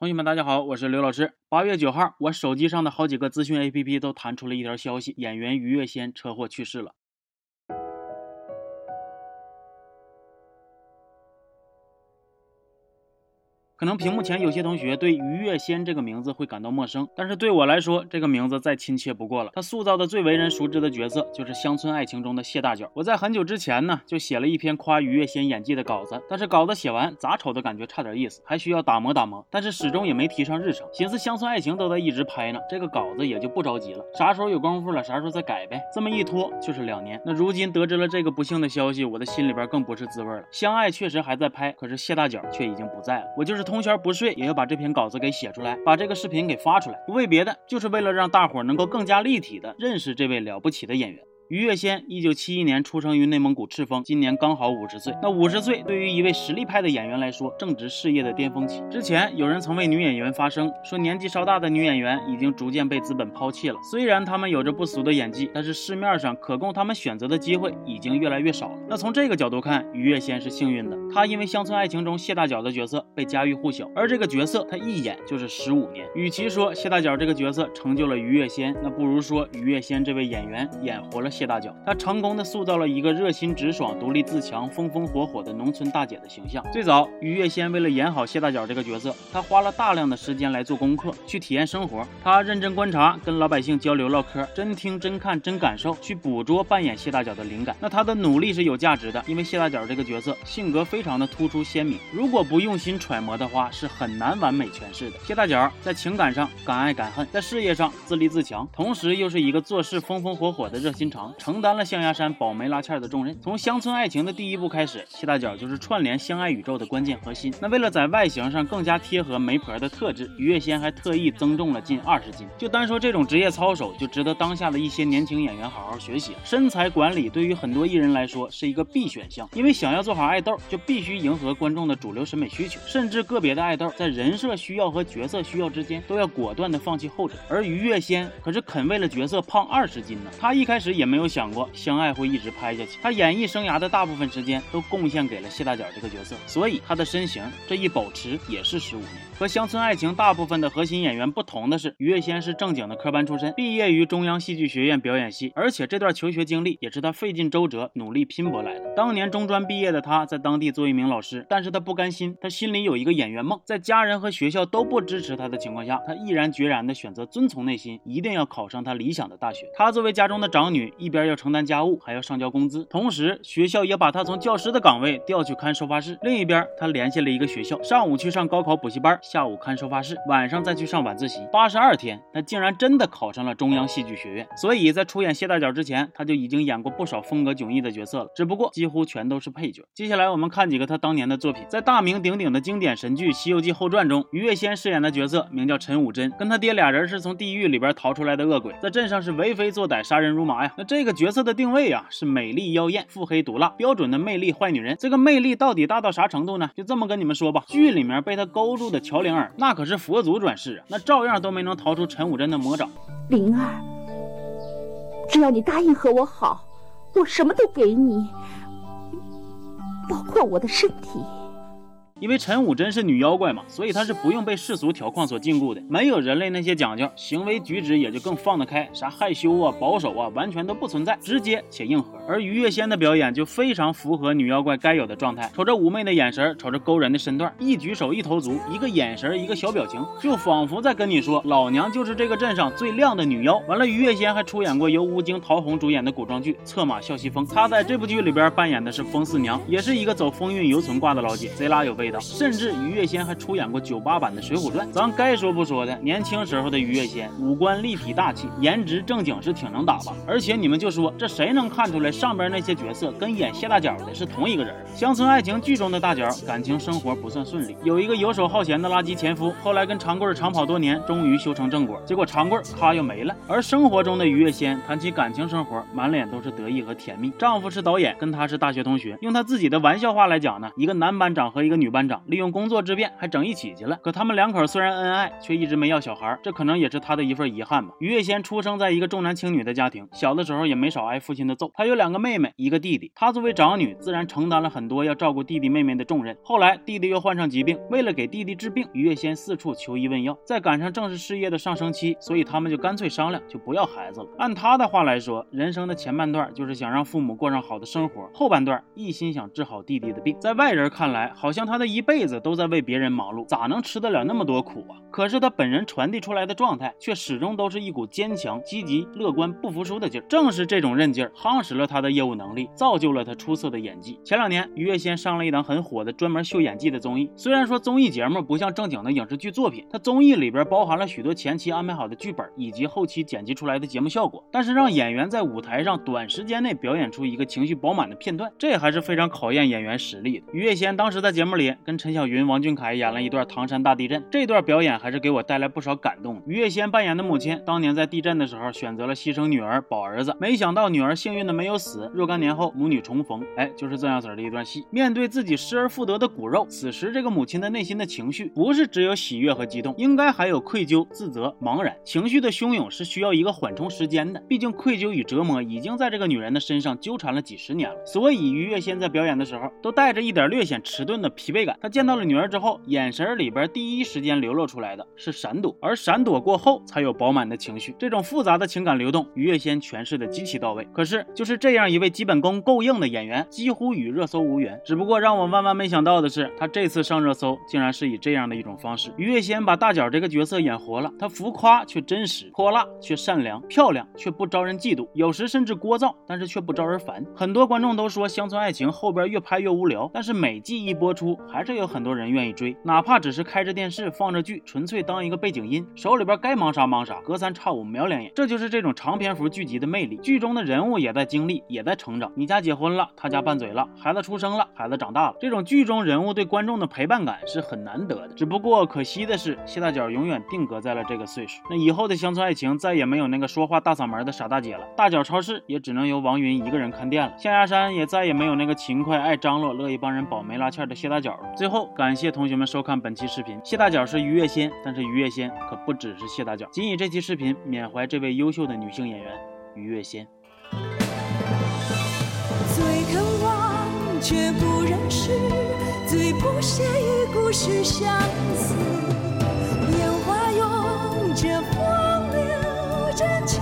同学们，大家好，我是刘老师。八月九号，我手机上的好几个资讯 APP 都弹出了一条消息：演员于月仙车祸去世了。可能屏幕前有些同学对于月仙这个名字会感到陌生，但是对我来说，这个名字再亲切不过了。他塑造的最为人熟知的角色就是《乡村爱情》中的谢大脚。我在很久之前呢，就写了一篇夸于月仙演技的稿子，但是稿子写完咋瞅都感觉差点意思，还需要打磨打磨，但是始终也没提上日程。寻思《乡村爱情》都在一直拍呢，这个稿子也就不着急了，啥时候有功夫了，啥时候再改呗。这么一拖就是两年。那如今得知了这个不幸的消息，我的心里边更不是滋味了。相爱确实还在拍，可是谢大脚却已经不在了。我就是通宵不睡，也要把这篇稿子给写出来，把这个视频给发出来，不为别的，就是为了让大伙能够更加立体的认识这位了不起的演员。于月仙，一九七一年出生于内蒙古赤峰，今年刚好五十岁。那五十岁对于一位实力派的演员来说，正值事业的巅峰期。之前有人曾为女演员发声，说年纪稍大的女演员已经逐渐被资本抛弃了。虽然她们有着不俗的演技，但是市面上可供她们选择的机会已经越来越少了。那从这个角度看，于月仙是幸运的，她因为《乡村爱情》中谢大脚的角色被家喻户晓，而这个角色她一演就是十五年。与其说谢大脚这个角色成就了于月仙，那不如说于月仙这位演员演活了。谢大脚，他成功的塑造了一个热心直爽、独立自强、风风火火的农村大姐的形象。最早，于月仙为了演好谢大脚这个角色，她花了大量的时间来做功课，去体验生活。她认真观察，跟老百姓交流唠嗑，真听真看真感受，去捕捉扮演谢大脚的灵感。那她的努力是有价值的，因为谢大脚这个角色性格非常的突出鲜明，如果不用心揣摩的话，是很难完美诠释的。谢大脚在情感上敢爱敢恨，在事业上自立自强，同时又是一个做事风风火火的热心肠。承担了象牙山保媒拉纤的重任。从乡村爱情的第一部开始，谢大脚就是串联相爱宇宙的关键核心。那为了在外形上更加贴合媒婆的特质，于月仙还特意增重了近二十斤。就单说这种职业操守，就值得当下的一些年轻演员好好学习。身材管理对于很多艺人来说是一个必选项，因为想要做好爱豆，就必须迎合观众的主流审美需求。甚至个别的爱豆在人设需要和角色需要之间，都要果断的放弃后者。而于月仙可是肯为了角色胖二十斤呢。他一开始也没有。想过相爱会一直拍下去，他演艺生涯的大部分时间都贡献给了谢大脚这个角色，所以他的身形这一保持也是十五年。和乡村爱情大部分的核心演员不同的是，于月仙是正经的科班出身，毕业于中央戏剧学院表演系，而且这段求学经历也是他费尽周折、努力拼搏来的。当年中专毕业的他，在当地做一名老师，但是他不甘心，他心里有一个演员梦，在家人和学校都不支持他的情况下，他毅然决然的选择遵从内心，一定要考上他理想的大学。他作为家中的长女，一边要承担家务，还要上交工资，同时学校也把他从教师的岗位调去看收发室。另一边，他联系了一个学校，上午去上高考补习班。下午看收发室，晚上再去上晚自习。八十二天，他竟然真的考上了中央戏剧学院。所以在出演谢大脚之前，他就已经演过不少风格迥异的角色了，只不过几几乎全都是配角。接下来我们看几个他当年的作品，在大名鼎鼎的经典神剧《西游记后传》中，于月仙饰演的角色名叫陈武贞，跟他爹俩人是从地狱里边逃出来的恶鬼，在镇上是为非作歹、杀人如麻呀。那这个角色的定位啊，是美丽妖艳、腹黑毒辣，标准的魅力坏女人。这个魅力到底大到啥程度呢？就这么跟你们说吧，剧里面被他勾住的乔灵儿。那可是佛祖转世啊，那照样都没能逃出陈武贞的魔掌。灵儿，只要你答应和我好，我什么都给你，包括我的身体。因为陈武真是女妖怪嘛，所以她是不用被世俗条框所禁锢的，没有人类那些讲究，行为举止也就更放得开，啥害羞啊、保守啊，完全都不存在，直接且硬核。而于月仙的表演就非常符合女妖怪该有的状态，瞅着妩媚的眼神，瞅着勾人的身段，一举手一投足，一个眼神，一个小表情，就仿佛在跟你说，老娘就是这个镇上最靓的女妖。完了，于月仙还出演过由吴京、陶虹主演的古装剧《策马笑西风》，她在这部剧里边扮演的是风四娘，也是一个走风韵犹存挂的老姐，贼拉有味道。甚至于月仙还出演过九八版的《水浒传》。咱该说不说的，年轻时候的于月仙，五官立体大气，颜值正经是挺能打吧。而且你们就说这谁能看出来上边那些角色跟演谢大脚的是同一个人？《乡村爱情》剧中的大脚感情生活不算顺利，有一个游手好闲的垃圾前夫，后来跟长贵长跑多年，终于修成正果。结果长贵咔又没了。而生活中的于月仙谈起感情生活，满脸都是得意和甜蜜。丈夫是导演，跟她是大学同学。用她自己的玩笑话来讲呢，一个男班长和一个女班。长，利用工作之便还整一起去了。可他们两口虽然恩爱，却一直没要小孩，这可能也是他的一份遗憾吧。于月仙出生在一个重男轻女的家庭，小的时候也没少挨父亲的揍。他有两个妹妹，一个弟弟。他作为长女，自然承担了很多要照顾弟弟妹妹的重任。后来弟弟又患上疾病，为了给弟弟治病，于月仙四处求医问药。再赶上正式事业的上升期，所以他们就干脆商量，就不要孩子了。按他的话来说，人生的前半段就是想让父母过上好的生活，后半段一心想治好弟弟的病。在外人看来，好像他的一辈子都在为别人忙碌，咋能吃得了那么多苦啊？可是他本人传递出来的状态，却始终都是一股坚强、积极、乐观、不服输的劲儿。正是这种韧劲儿，夯实了他的业务能力，造就了他出色的演技。前两年，于月仙上了一档很火的专门秀演技的综艺。虽然说综艺节目不像正经的影视剧作品，它综艺里边包含了许多前期安排好的剧本以及后期剪辑出来的节目效果，但是让演员在舞台上短时间内表演出一个情绪饱满的片段，这还是非常考验演员实力的。于月仙当时在节目里跟陈小云、王俊凯演了一段唐山大地震，这段表演还是给我带来不少感动。于月仙扮演的母亲，当年在地震的时候选择了牺牲女儿保儿子，没想到女儿幸运的没有死，若干年后母女重逢，哎，就是这样子的一段戏。面对自己失而复得的骨肉，此时这个母亲的内心的情绪不是只有喜悦和激动，应该还有愧疚、自责、茫然。情绪的汹涌是需要一个缓冲时间的，毕竟愧疚与折磨已经在这个女人的身上纠缠了几十年了。所以于月仙在表演的时候都带着一点略显迟钝的疲惫感。她见到了女儿之后，眼神里边第一时间流露出来的是闪躲，而闪躲过后才有饱满的情绪。这种复杂的情感流动，于月仙诠释的极其到位。可是就是这这样一位基本功够硬的演员，几乎与热搜无缘。只不过让我万万没想到的是，他这次上热搜竟然是以这样的一种方式。于月仙把大脚这个角色演活了，他浮夸却真实，泼辣却善良，漂亮却不招人嫉妒，有时甚至聒噪，但是却不招人烦。很多观众都说《乡村爱情》后边越拍越无聊，但是每季一播出，还是有很多人愿意追，哪怕只是开着电视放着剧，纯粹当一个背景音，手里边该忙啥忙啥，隔三差五瞄两眼。这就是这种长篇幅剧集的魅力。剧中的人物也在经历，也在成长。你家结婚了，他家拌嘴了，孩子出生了，孩子长大了。这种剧中人物对观众的陪伴感是很难得的。只不过可惜的是，谢大脚永远定格在了这个岁数。那以后的乡村爱情再也没有那个说话大嗓门的傻大姐了，大脚超市也只能由王云一个人看店了。象牙山也再也没有那个勤快、爱张罗、乐意帮人保媒拉纤的谢大脚了。最后，感谢同学们收看本期视频。谢大脚是于月仙，但是于月仙可不只是谢大脚。仅以这期视频缅怀这位优秀的女性演员于月仙。最肯忘却不认识，最不屑与故事相思。烟花拥着风流真情